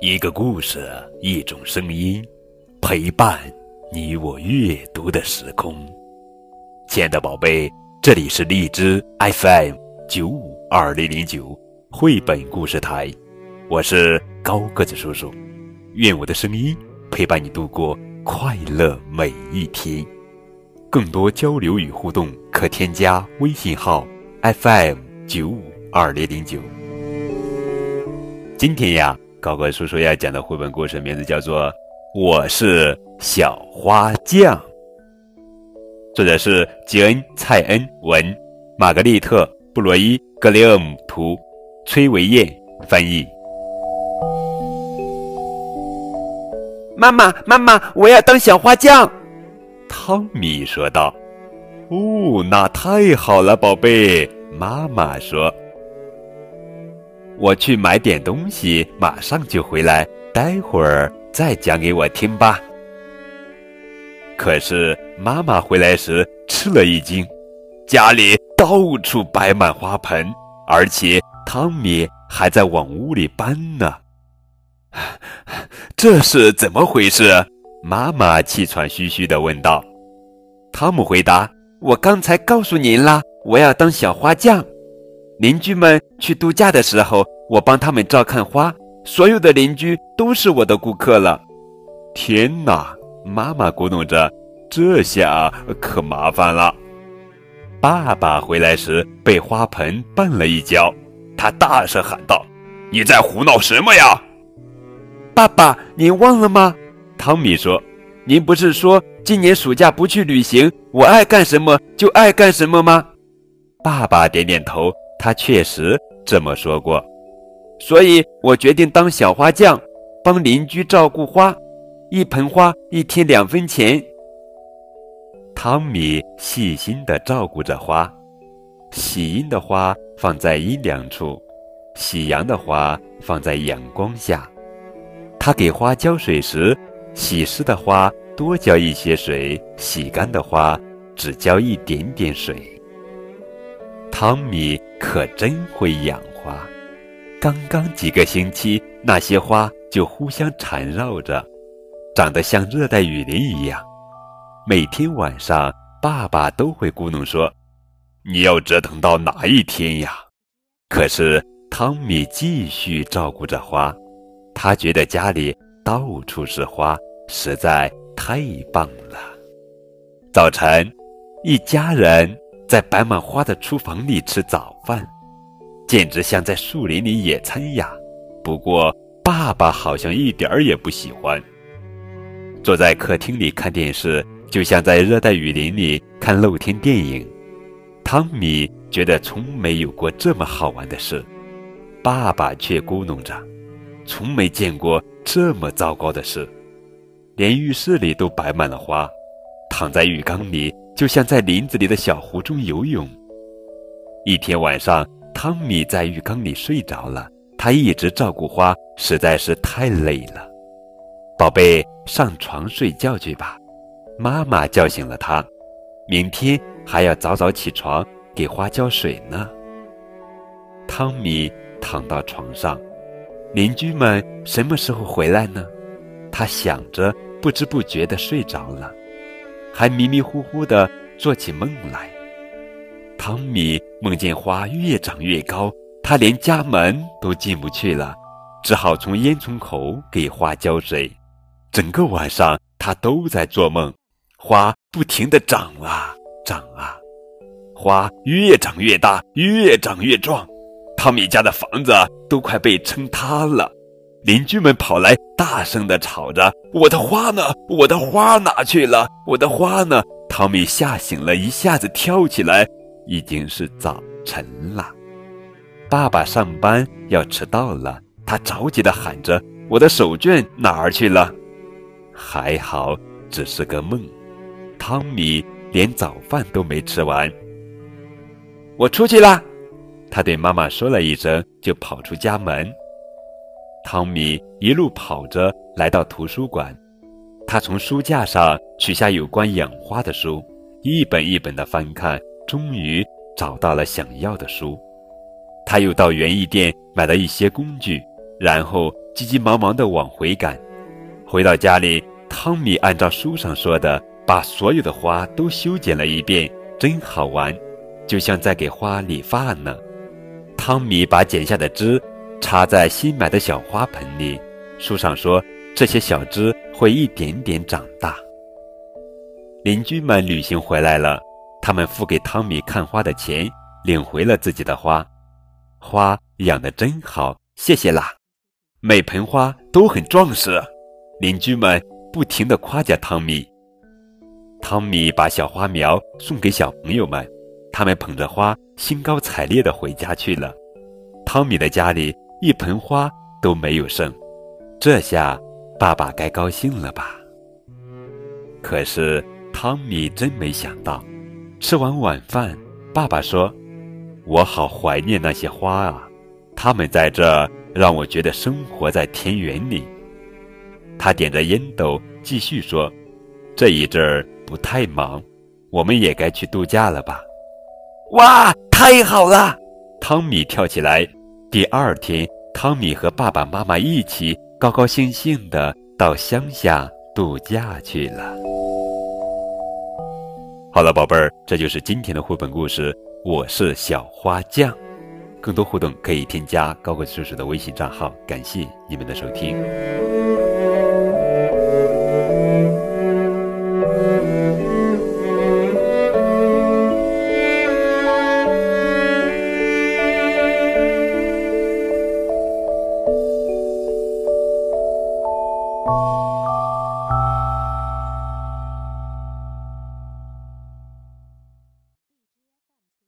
一个故事，一种声音，陪伴你我阅读的时空。亲爱的宝贝，这里是荔枝 FM 九五二零零九绘本故事台，我是高个子叔叔。愿我的声音陪伴你度过快乐每一天。更多交流与互动，可添加微信号 FM 九五二零零九。今天呀。高高叔叔要讲的绘本故事名字叫做《我是小花匠》，作者是吉恩·蔡恩文，玛格丽特·布罗伊·格雷厄姆图，崔维燕翻译。妈妈，妈妈，我要当小花匠！汤米说道。“哦，那太好了，宝贝。”妈妈说。我去买点东西，马上就回来。待会儿再讲给我听吧。可是妈妈回来时吃了一惊，家里到处摆满花盆，而且汤米还在往屋里搬呢。这是怎么回事？妈妈气喘吁吁地问道。汤姆回答：“我刚才告诉您啦，我要当小花匠。”邻居们去度假的时候，我帮他们照看花。所有的邻居都是我的顾客了。天哪！妈妈咕哝着，这下可麻烦了。爸爸回来时被花盆绊了一跤，他大声喊道：“你在胡闹什么呀？”爸爸，您忘了吗？汤米说：“您不是说今年暑假不去旅行，我爱干什么就爱干什么吗？”爸爸点点头。他确实这么说过，所以我决定当小花匠，帮邻居照顾花，一盆花一天两分钱。汤米细心地照顾着花，喜阴的花放在阴凉处，喜阳的花放在阳光下。他给花浇水时，喜湿的花多浇一些水，喜干的花只浇一点点水。汤米可真会养花，刚刚几个星期，那些花就互相缠绕着，长得像热带雨林一样。每天晚上，爸爸都会咕哝说：“你要折腾到哪一天呀？”可是汤米继续照顾着花，他觉得家里到处是花，实在太棒了。早晨，一家人。在摆满花的厨房里吃早饭，简直像在树林里野餐呀！不过爸爸好像一点儿也不喜欢。坐在客厅里看电视，就像在热带雨林里看露天电影。汤米觉得从没有过这么好玩的事，爸爸却咕哝着：“从没见过这么糟糕的事，连浴室里都摆满了花，躺在浴缸里。”就像在林子里的小湖中游泳。一天晚上，汤米在浴缸里睡着了。他一直照顾花，实在是太累了。宝贝，上床睡觉去吧。妈妈叫醒了他。明天还要早早起床给花浇水呢。汤米躺到床上，邻居们什么时候回来呢？他想着，不知不觉地睡着了。还迷迷糊糊地做起梦来。汤米梦见花越长越高，他连家门都进不去了，只好从烟囱口给花浇水。整个晚上他都在做梦，花不停地长啊长啊，花越长越大，越长越壮，汤米家的房子都快被撑塌了。邻居们跑来，大声地吵着：“我的花呢？我的花哪去了？我的花呢？”汤米吓醒了，一下子跳起来。已经是早晨了，爸爸上班要迟到了，他着急地喊着：“我的手绢哪儿去了？”还好，只是个梦。汤米连早饭都没吃完。我出去啦，他对妈妈说了一声，就跑出家门。汤米一路跑着来到图书馆，他从书架上取下有关养花的书，一本一本的翻看，终于找到了想要的书。他又到园艺店买了一些工具，然后急急忙忙地往回赶。回到家里，汤米按照书上说的，把所有的花都修剪了一遍，真好玩，就像在给花理发呢。汤米把剪下的枝插在新买的小花盆里，书上说这些小枝会一点点长大。邻居们旅行回来了，他们付给汤米看花的钱，领回了自己的花。花养得真好，谢谢啦！每盆花都很壮实。邻居们不停地夸奖汤米。汤米把小花苗送给小朋友们，他们捧着花，兴高采烈地回家去了。汤米的家里一盆花都没有剩，这下爸爸该高兴了吧？可是汤米真没想到，吃完晚饭，爸爸说。我好怀念那些花啊，它们在这让我觉得生活在田园里。他点着烟斗，继续说：“这一阵儿不太忙，我们也该去度假了吧？”哇，太好了！汤米跳起来。第二天，汤米和爸爸妈妈一起高高兴兴地到乡下度假去了。好了，宝贝儿，这就是今天的绘本故事。我是小花匠，更多互动可以添加高贵叔叔的微信账号。感谢你们的收听。